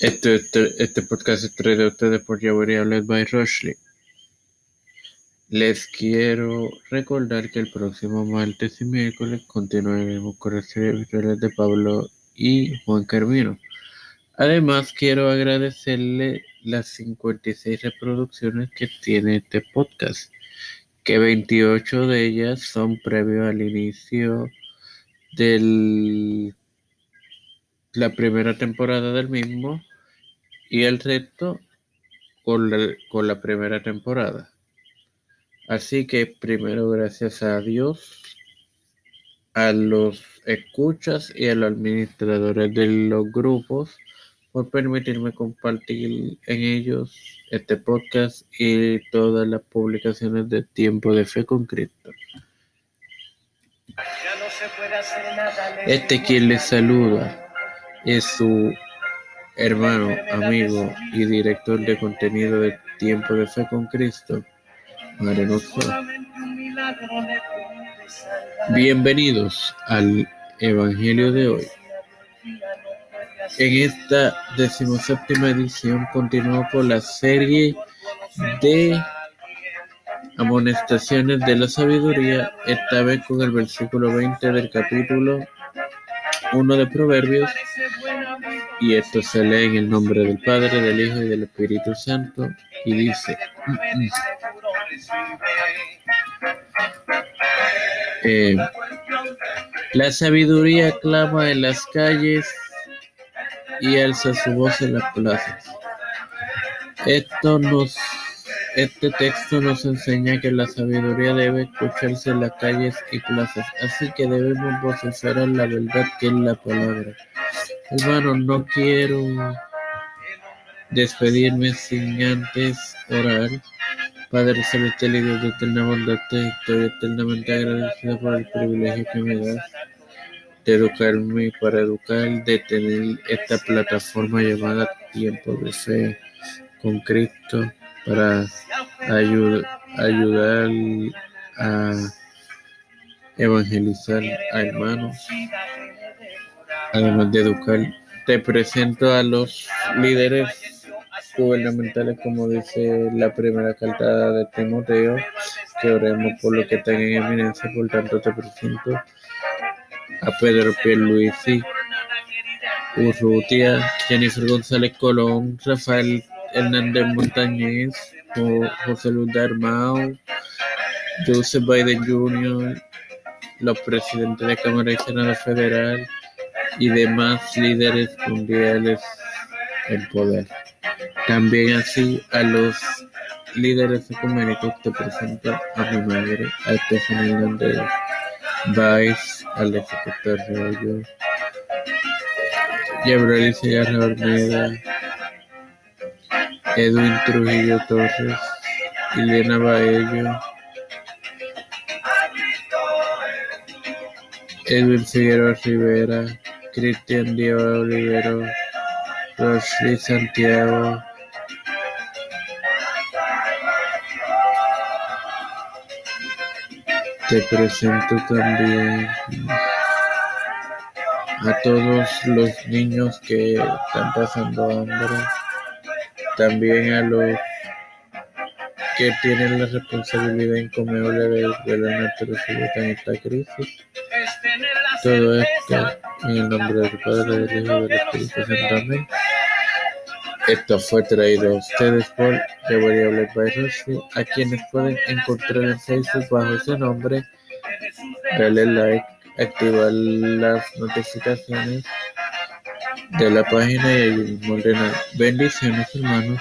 Este, este, este podcast es traído a ustedes por Yaburia Led by Rushley. Les quiero recordar que el próximo martes y miércoles continuaremos con las series de Pablo y Juan Carmino. Además, quiero agradecerle las 56 reproducciones que tiene este podcast, que 28 de ellas son previo al inicio de la primera temporada del mismo y el resto con la, con la primera temporada. Así que primero gracias a Dios, a los escuchas y a los administradores de los grupos por permitirme compartir en ellos este podcast y todas las publicaciones de Tiempo de Fe con Cristo. Este quien les saluda es su hermano, amigo y director de contenido de Tiempo de Fe con Cristo, Marenoso. Bienvenidos al Evangelio de hoy. En esta decimoséptima edición continuó con la serie de amonestaciones de la sabiduría, esta vez con el versículo 20 del capítulo 1 de Proverbios, y esto se lee en el nombre del Padre, del Hijo y del Espíritu Santo, y dice, eh, la sabiduría clama en las calles y alza su voz en las plazas. Esto nos este texto nos enseña que la sabiduría debe escucharse en las calles y plazas, así que debemos vociferar la verdad que es la palabra. Hermano, no quiero despedirme sin antes orar. Padre celestial y Dios de eterna bondad, estoy eternamente agradecido por el privilegio que me das de educarme para educar, de tener esta plataforma llamada Tiempo de Fe con Cristo para ayudar a evangelizar a hermanos, además de educar. Te presento a los líderes gubernamentales, como dice la primera carta de Timoteo, que oremos por lo que están en eminencia, por tanto te presento a Pedro Pierluisi, Urrutia, Jennifer González Colón, Rafael Hernández Montañez, José Luis Darmao, Joseph Biden Jr., los presidentes de Cámara y Senado Federal y demás líderes mundiales en poder. También así a los líderes ecuménicos te presento a mi madre, a Stephanie Hernández Vice, al secretario Gabriel Segarra Ormeda, Edwin Trujillo Torres, Elena Baello, Edwin Figueroa Rivera, Cristian Díaz Olivero, Rosly Santiago, te presento también a todos los niños que están pasando hambre también a los que tienen la responsabilidad incomiable de la naturaleza en esta crisis. Todo esto en el nombre del Padre, del Hijo y del Espíritu Santo. Amén. Esto fue traído a ustedes por Hablar by Rossi, a quienes pueden encontrar en Facebook bajo ese nombre. Dale like, activar las notificaciones de la página y el mismo. Bendiciones, hermanos.